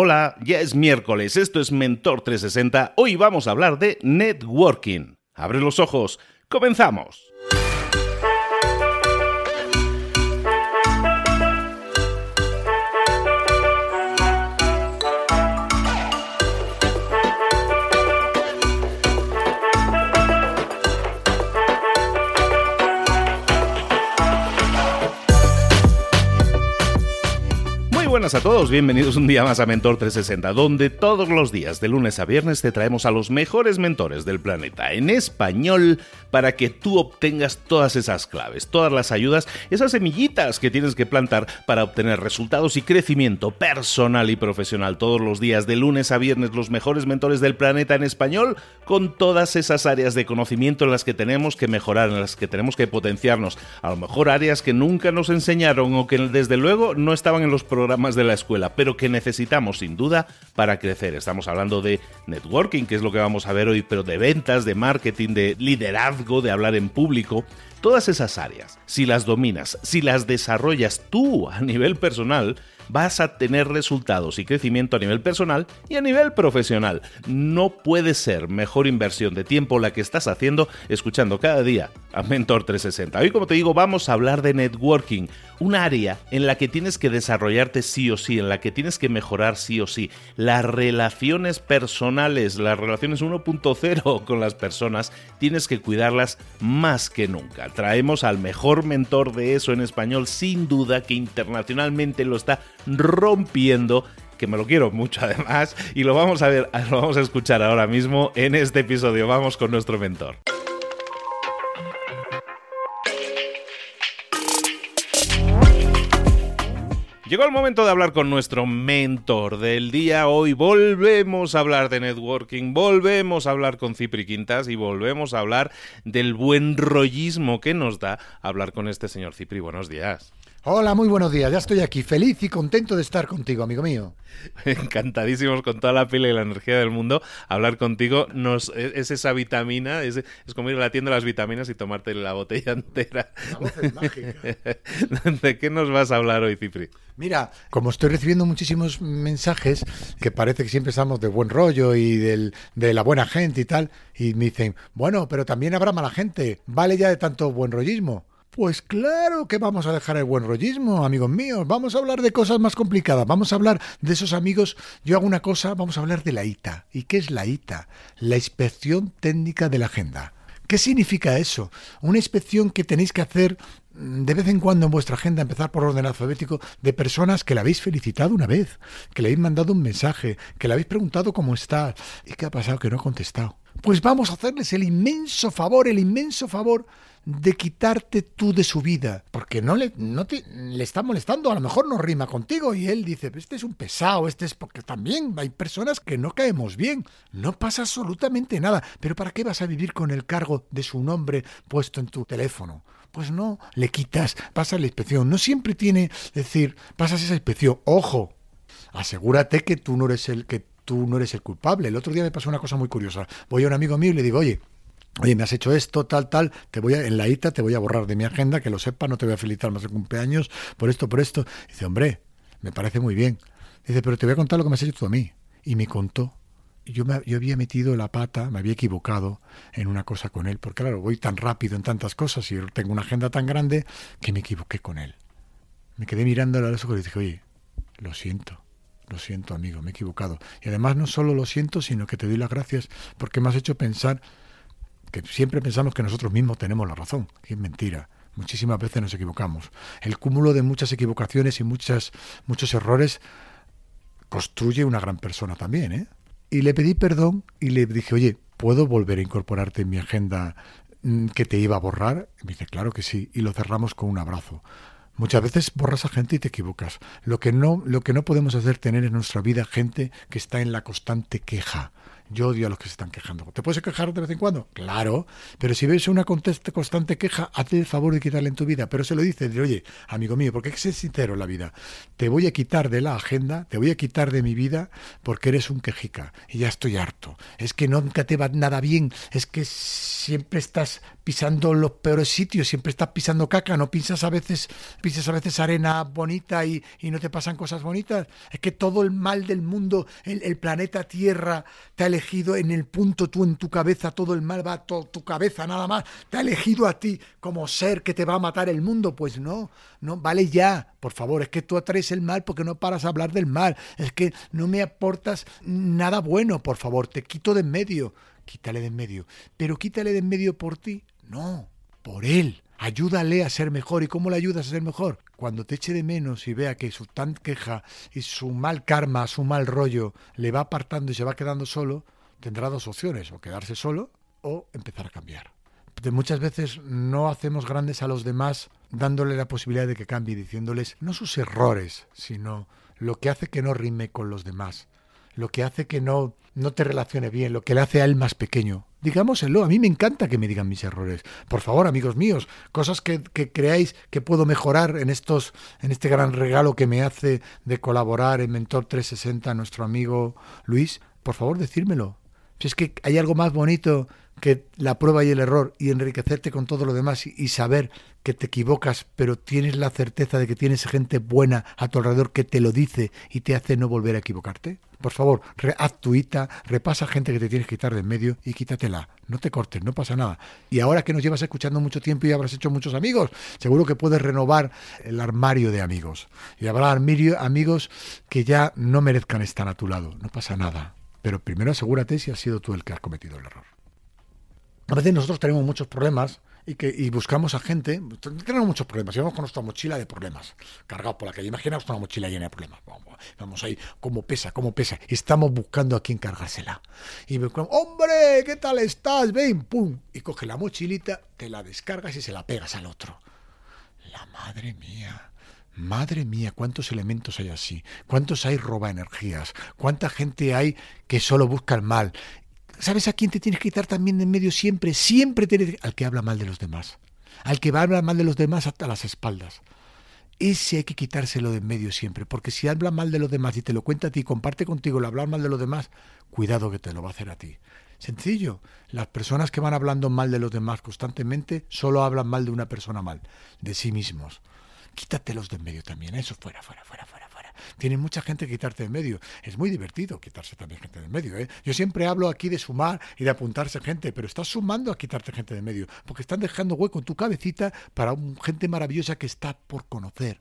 hola, ya es miércoles, esto es Mentor 360, hoy vamos a hablar de networking. Abre los ojos, comenzamos. Buenas a todos, bienvenidos un día más a Mentor 360, donde todos los días, de lunes a viernes, te traemos a los mejores mentores del planeta en español para que tú obtengas todas esas claves, todas las ayudas, esas semillitas que tienes que plantar para obtener resultados y crecimiento personal y profesional todos los días, de lunes a viernes, los mejores mentores del planeta en español, con todas esas áreas de conocimiento en las que tenemos que mejorar, en las que tenemos que potenciarnos, a lo mejor áreas que nunca nos enseñaron o que desde luego no estaban en los programas de la escuela, pero que necesitamos sin duda para crecer. Estamos hablando de networking, que es lo que vamos a ver hoy, pero de ventas, de marketing, de liderazgo, de hablar en público. Todas esas áreas, si las dominas, si las desarrollas tú a nivel personal, vas a tener resultados y crecimiento a nivel personal y a nivel profesional. No puede ser mejor inversión de tiempo la que estás haciendo escuchando cada día a Mentor 360. Hoy, como te digo, vamos a hablar de networking, un área en la que tienes que desarrollarte sí o sí, en la que tienes que mejorar sí o sí. Las relaciones personales, las relaciones 1.0 con las personas, tienes que cuidarlas más que nunca. Traemos al mejor mentor de eso en español, sin duda, que internacionalmente lo está rompiendo que me lo quiero mucho además y lo vamos a ver, lo vamos a escuchar ahora mismo en este episodio. Vamos con nuestro mentor. Llegó el momento de hablar con nuestro mentor del día. Hoy volvemos a hablar de networking, volvemos a hablar con Cipri Quintas y volvemos a hablar del buen rollismo que nos da hablar con este señor Cipri. Buenos días. Hola, muy buenos días. Ya estoy aquí, feliz y contento de estar contigo, amigo mío. Encantadísimos con toda la pila y la energía del mundo. Hablar contigo nos, es, esa vitamina, es, como ir a la tienda de las vitaminas y tomarte la botella entera. La voz es mágica. ¿De qué nos vas a hablar hoy, Cipri? Mira, como estoy recibiendo muchísimos mensajes que parece que siempre estamos de buen rollo y del, de la buena gente y tal, y me dicen, bueno, pero también habrá mala gente. Vale ya de tanto buen rollismo. Pues claro que vamos a dejar el buen rollismo, amigos míos. Vamos a hablar de cosas más complicadas. Vamos a hablar de esos amigos. Yo hago una cosa, vamos a hablar de la ITA. ¿Y qué es la ITA? La inspección técnica de la agenda. ¿Qué significa eso? Una inspección que tenéis que hacer mm, de vez en cuando en vuestra agenda, empezar por orden alfabético, de personas que la habéis felicitado una vez, que le habéis mandado un mensaje, que le habéis preguntado cómo está. ¿Y qué ha pasado? Que no ha contestado. Pues vamos a hacerles el inmenso favor, el inmenso favor de quitarte tú de su vida, porque no le, no te, le está molestando, a lo mejor no rima contigo y él dice, este es un pesado, este es porque también hay personas que no caemos bien, no pasa absolutamente nada, pero ¿para qué vas a vivir con el cargo de su nombre puesto en tu teléfono? Pues no, le quitas, pasa la inspección, no siempre tiene, decir, pasas esa inspección, ojo, asegúrate que tú no eres el que tú no eres el culpable. El otro día me pasó una cosa muy curiosa. Voy a un amigo mío y le digo, oye, Oye, me has hecho esto, tal, tal, te voy a, en la ITA te voy a borrar de mi agenda, que lo sepa, no te voy a felicitar más de cumpleaños, por esto, por esto. Dice, hombre, me parece muy bien. Dice, pero te voy a contar lo que me has hecho tú a mí. Y me contó. Yo, me, yo había metido la pata, me había equivocado en una cosa con él, porque claro, voy tan rápido en tantas cosas y tengo una agenda tan grande que me equivoqué con él. Me quedé mirando a los ojos y dije, oye, lo siento, lo siento amigo, me he equivocado. Y además no solo lo siento, sino que te doy las gracias porque me has hecho pensar que siempre pensamos que nosotros mismos tenemos la razón, que es mentira. Muchísimas veces nos equivocamos. El cúmulo de muchas equivocaciones y muchas, muchos errores construye una gran persona también. ¿eh? Y le pedí perdón y le dije, oye, ¿puedo volver a incorporarte en mi agenda mm, que te iba a borrar? Me dice, claro que sí. Y lo cerramos con un abrazo. Muchas veces borras a gente y te equivocas. Lo que no, lo que no podemos hacer tener en nuestra vida gente que está en la constante queja Yo odio a los que se están quejando. ¿Te puedes quejar de vez en cuando? Claro, pero si ves una constante queja, hazle el favor de quitarle en tu vida. Pero se lo dices, de, oye, amigo mío, porque hay ser sincero en la vida. Te voy a quitar de la agenda, te voy a quitar de mi vida porque eres un quejica y ya estoy harto. Es que nunca te va nada bien, es que siempre estás pisando los peores sitios, siempre estás pisando caca, no pisas a veces, pisas a veces arena bonita y, no te pasan cosas bonitas. Es que todo el mal del mundo, el, planeta Tierra te ha elegido en el punto tú en tu cabeza, todo el mal va a tu cabeza nada más, te ha elegido a ti como ser que te va a matar el mundo. Pues no, no, vale ya, por favor, es que tú atraes el mal porque no paras a hablar del mal, es que no me aportas nada bueno, por favor, te quito de en medio quítale de en medio. Pero quítale de en medio por ti. No, por él. Ayúdale a ser mejor. ¿Y cómo le ayudas a ser mejor? Cuando te eche de menos y vea que su tan queja y su mal karma, su mal rollo le va apartando y se va quedando solo, tendrá dos opciones, o quedarse solo o empezar a cambiar. De muchas veces no hacemos grandes a los demás dándole la posibilidad de que cambie, diciéndoles no sus errores, sino lo que hace que no rime con los demás, lo que hace que no, no te relacione bien, lo que le hace a él más pequeño. Digámoselo, a mí me encanta que me digan mis errores. Por favor, amigos míos, cosas que, que, creáis que puedo mejorar en estos, en este gran regalo que me hace de colaborar en Mentor 360 nuestro amigo Luis, por favor, decírmelo. Si es que hay algo más bonito que la prueba y el error y enriquecerte con todo lo demás y, saber que te equivocas, pero tienes la certeza de que tienes gente buena a tu alrededor que te lo dice y te hace no volver a equivocarte? Por favor, haz tuita, repasa gente que te tienes que quitar de en medio y quítatela. No te cortes, no pasa nada. Y ahora que nos llevas escuchando mucho tiempo y habrás hecho muchos amigos, seguro que puedes renovar el armario de amigos. Y habrá amigos que ya no merezcan estar a tu lado. No pasa nada. Pero primero asegúrate si has sido tú el que has cometido el error. A veces nosotros tenemos muchos problemas y que y buscamos a gente, tenemos muchos problemas, y vamos con nuestra mochila de problemas, cargados por la calle. Imaginaos una mochila llena de problemas. Vamos, ahí, como pesa, como pesa. Estamos buscando a quién cargársela. Y me hombre, ¿qué tal estás? Ven, pum. Y coge la mochilita, te la descargas y se la pegas al otro. La madre mía. Madre mía, cuántos elementos hay así, cuántos hay roba energías, cuánta gente hay que solo busca el mal ¿Sabes a quién te tienes que quitar también de en medio siempre? Siempre tienes al que habla mal de los demás. Al que va a hablar mal de los demás hasta las espaldas. Ese hay que quitárselo de en medio siempre, porque si habla mal de los demás y te lo cuenta a ti, comparte contigo el hablar mal de los demás, cuidado que te lo va a hacer a ti. Sencillo, las personas que van hablando mal de los demás constantemente solo hablan mal de una persona mal, de sí mismos. Quítatelos de en medio también, eso fuera, fuera, fuera, fuera. Tiene mucha gente que quitarte de medio. Es muy divertido quitarse también gente de medio. ¿eh? Yo siempre hablo aquí de sumar y de apuntarse gente, pero estás sumando a quitarte gente de medio, porque están dejando hueco en tu cabecita para gente maravillosa que está por conocer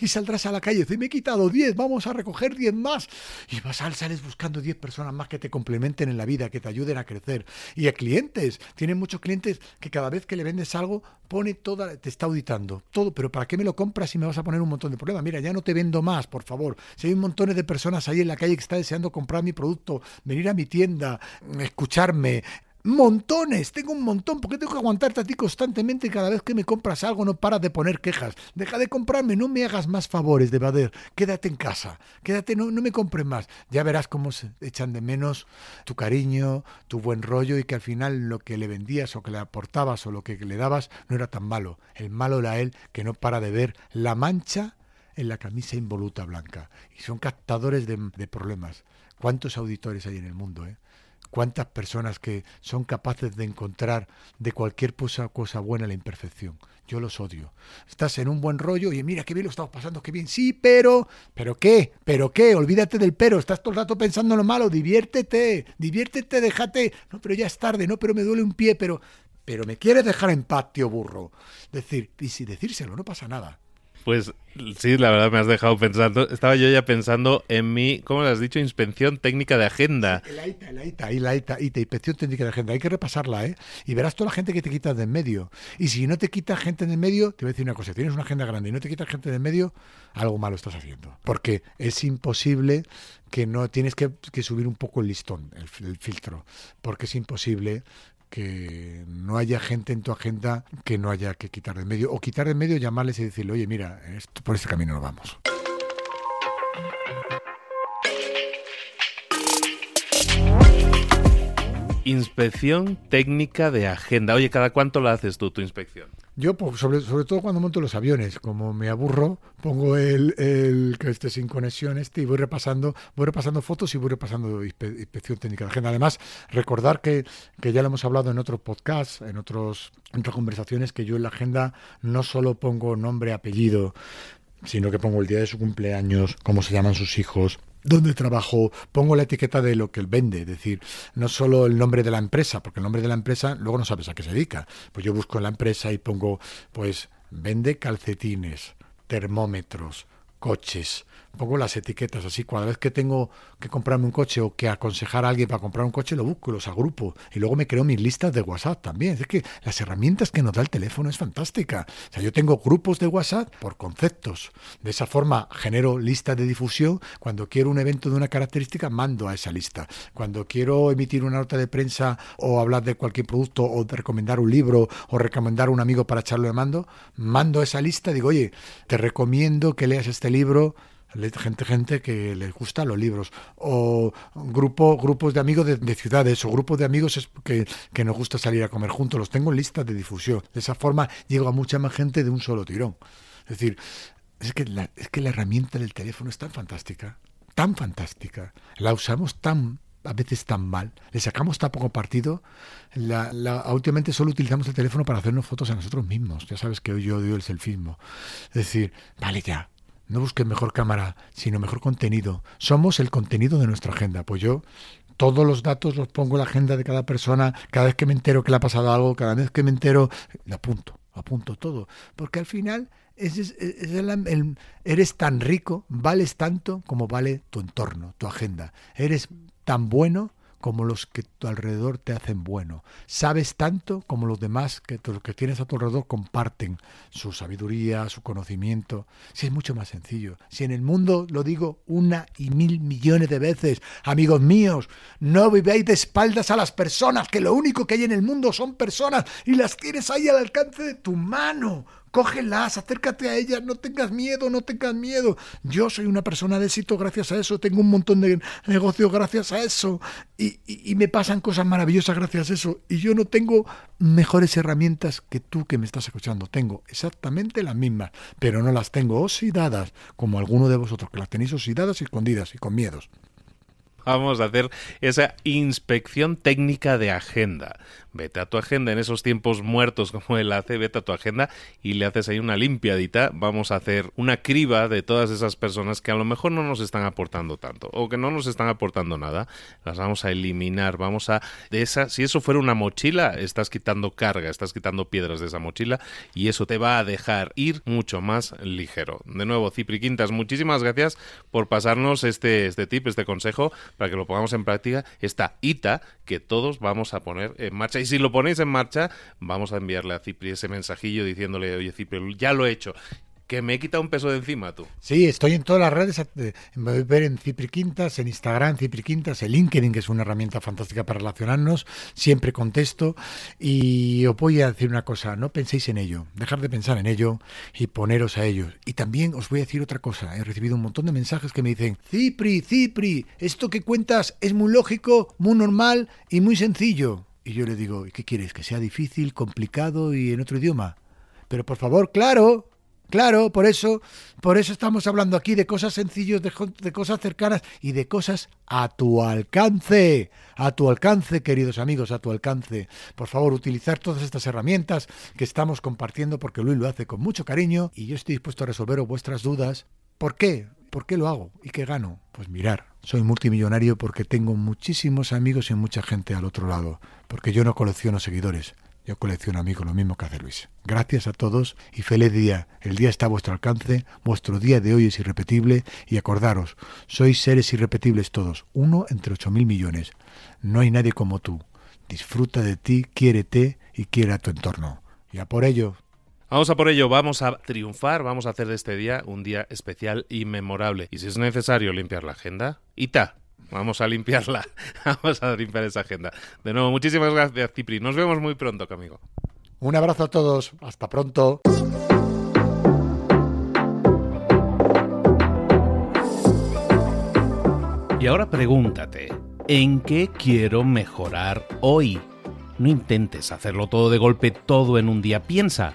y saldrás a la calle dices, me he quitado 10, vamos a recoger 10 más. Y vas al sales buscando 10 personas más que te complementen en la vida, que te ayuden a crecer. Y a clientes, tienen muchos clientes que cada vez que le vendes algo, pone toda, te está auditando, todo, pero ¿para qué me lo compras si me vas a poner un montón de problemas? Mira, ya no te vendo más, por favor. Si hay un montón de personas ahí en la calle que están deseando comprar mi producto, venir a mi tienda, escucharme, Montones, tengo un montón, porque tengo que aguantarte a ti constantemente cada vez que me compras algo, no paras de poner quejas. Deja de comprarme, no me hagas más favores de Bader, quédate en casa, quédate, no, no me compres más. Ya verás cómo se echan de menos tu cariño, tu buen rollo y que al final lo que le vendías o que le aportabas o lo que le dabas no era tan malo. El malo era él que no para de ver la mancha en la camisa involuta blanca. Y son captadores de, de problemas. ¿Cuántos auditores hay en el mundo? Eh? Cuántas personas que son capaces de encontrar de cualquier cosa, buena la imperfección. Yo los odio. Estás en un buen rollo y mira qué bien lo estamos pasando, qué bien. Sí, pero, pero qué, pero qué, olvídate del pero. Estás todo el rato pensando en lo malo. Diviértete, diviértete, déjate. No, pero ya es tarde, no, pero me duele un pie, pero, pero me quieres dejar en paz, tío burro. Decir, y si decírselo, no pasa nada. Pues sí, la verdad me has dejado pensando. Estaba yo ya pensando en mi, ¿cómo le has dicho? Inspección técnica de agenda. La ITA, la ITA, la ITA, inspección técnica de agenda. Hay que repasarla, ¿eh? Y verás toda la gente que te quitas de en medio. Y si no te quitas gente de en medio, te voy a decir una cosa. Tienes una agenda grande y no te quitas gente de en medio, algo malo estás haciendo. Porque es imposible que no tienes que, subir un poco el listón, el filtro. Porque es imposible que no haya gente en tu agenda que no haya que quitar de medio. O quitar de medio, llamarles y decirle, oye, mira, por este camino no vamos. Inspección técnica de agenda. Oye, ¿cada cuánto la haces tú tu inspección? Yo, pues, sobre, sobre todo cuando monto los aviones, como me aburro, pongo el, el que esté sin conexión este y voy repasando, voy repasando fotos y voy repasando inspección técnica de agenda. Además, recordar que, que ya lo hemos hablado en otros podcasts, en otros, en otras conversaciones, que yo en la agenda no solo pongo nombre, apellido, sino que pongo el día de su cumpleaños, cómo se llaman sus hijos, dónde trabajo, pongo la etiqueta de lo que él vende, es decir, no solo el nombre de la empresa, porque el nombre de la empresa luego no sabes a qué se dedica. Pues yo busco la empresa y pongo, pues, vende calcetines, termómetros, coches, pongo las etiquetas así. Cada vez que tengo que comprarme un coche o que aconsejar a alguien para comprar un coche, lo busco, los agrupo. Y luego me creo mis listas de WhatsApp también. Es que las herramientas que nos da el teléfono es fantástica. O sea, yo tengo grupos de WhatsApp por conceptos. De esa forma genero listas de difusión. Cuando quiero un evento de una característica, mando a esa lista. Cuando quiero emitir una nota de prensa o hablar de cualquier producto o recomendar un libro o recomendar a un amigo para echarlo de mando, mando esa lista. Digo, oye, te recomiendo que leas este libro gente, gente que les gusta los libros, o grupo, grupos de amigos de, ciudades, o grupos de amigos que, que, nos gusta salir a comer juntos, los tengo en listas de difusión. De esa forma llego a mucha más gente de un solo tirón. Es decir, es que la, es que la herramienta del teléfono es tan fantástica, tan fantástica, la usamos tan a veces tan mal, le sacamos tan poco partido, últimamente solo utilizamos el teléfono para hacernos fotos a nosotros mismos. Ya sabes que hoy yo odio el selfismo. Es decir, vale ya, no busques mejor cámara, sino mejor contenido. Somos el contenido de nuestra agenda. Pues yo todos los datos los pongo en la agenda de cada persona, cada vez que me entero que le ha pasado algo, cada vez que me entero, lo apunto, apunto todo. Porque al final es, eres tan rico, vales tanto como vale tu entorno, tu agenda. Eres tan bueno como los que tu alrededor te hacen bueno. Sabes tanto como los demás que los que tienes a tu alrededor comparten su sabiduría, su conocimiento. Si es mucho más sencillo. Si en el mundo lo digo una y mil millones de veces, amigos míos, no vivéis de espaldas a las personas, que lo único que hay en el mundo son personas y las tienes ahí al alcance de tu mano cógelas, acércate a ellas, no tengas miedo, no tengas miedo. Yo soy una persona de éxito gracias a eso, tengo un montón de negocios gracias a eso y, me pasan cosas maravillosas gracias a eso. Y yo no tengo mejores herramientas que tú que me estás escuchando. Tengo exactamente las mismas, pero no las tengo oxidadas como alguno de vosotros que las tenéis oxidadas y escondidas y con miedos. Vamos a hacer esa inspección técnica de agenda. Vete a tu agenda en esos tiempos muertos como él hace, vete a tu agenda y le haces ahí una limpiadita. Vamos a hacer una criba de todas esas personas que a lo mejor no nos están aportando tanto o que no nos están aportando nada. Las vamos a eliminar. Vamos a de esa, si eso fuera una mochila, estás quitando carga, estás quitando piedras de esa mochila y eso te va a dejar ir mucho más ligero. De nuevo, Cipri Quintas, muchísimas gracias por pasarnos este, este tip, este consejo para que lo pongamos en práctica. Esta ITA que todos vamos a poner en marcha y si lo ponéis en marcha, vamos a enviarle a Cipri ese mensajillo diciéndole, oye Cipri, ya lo he hecho que me he quitado un peso de encima tú. Sí, estoy en todas las redes, me voy a ver en Cipri Quintas, en Instagram, Cipri Quintas, en LinkedIn, que es una herramienta fantástica para relacionarnos, siempre contesto y os voy a decir una cosa, no penséis en ello, dejar de pensar en ello y poneros a ello. Y también os voy a decir otra cosa, he recibido un montón de mensajes que me dicen, Cipri, Cipri, esto que cuentas es muy lógico, muy normal y muy sencillo. Y yo le digo, ¿qué quieres? ¿Que sea difícil, complicado y en otro idioma? Pero por favor, claro, Claro, por eso, por eso estamos hablando aquí de cosas sencillas, de, cosas cercanas y de cosas a tu alcance. A tu alcance, queridos amigos, a tu alcance. Por favor, utilizar todas estas herramientas que estamos compartiendo porque Luis lo hace con mucho cariño y yo estoy dispuesto a resolver vuestras dudas. ¿Por qué? ¿Por qué lo hago? ¿Y qué gano? Pues mirar, soy multimillonario porque tengo muchísimos amigos y mucha gente al otro lado, porque yo no colecciono seguidores, yo colecciono amigos, lo mismo que hace Luis. Gracias a todos y feliz día. El día está a vuestro alcance, vuestro día de hoy es irrepetible y acordaros, sois seres irrepetibles todos, uno entre ocho mil millones. No hay nadie como tú. Disfruta de ti, quiérete y quiere a tu entorno. Y a por ello. Vamos a por ello, vamos a triunfar, vamos a hacer de este día un día especial y memorable. Y si es necesario limpiar la agenda, ¡ita! Vamos a limpiarla. Vamos a limpiar esa agenda. De nuevo, muchísimas gracias, Cipri. Nos vemos muy pronto, amigo. Un abrazo a todos. Hasta pronto. Y ahora pregúntate, ¿En qué quiero mejorar hoy? No intentes hacerlo todo de golpe, todo en un día. Piensa,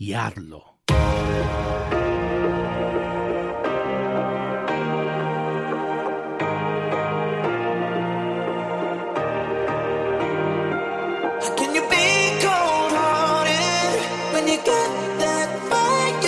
y. How can you be cold hearted when you got that fire?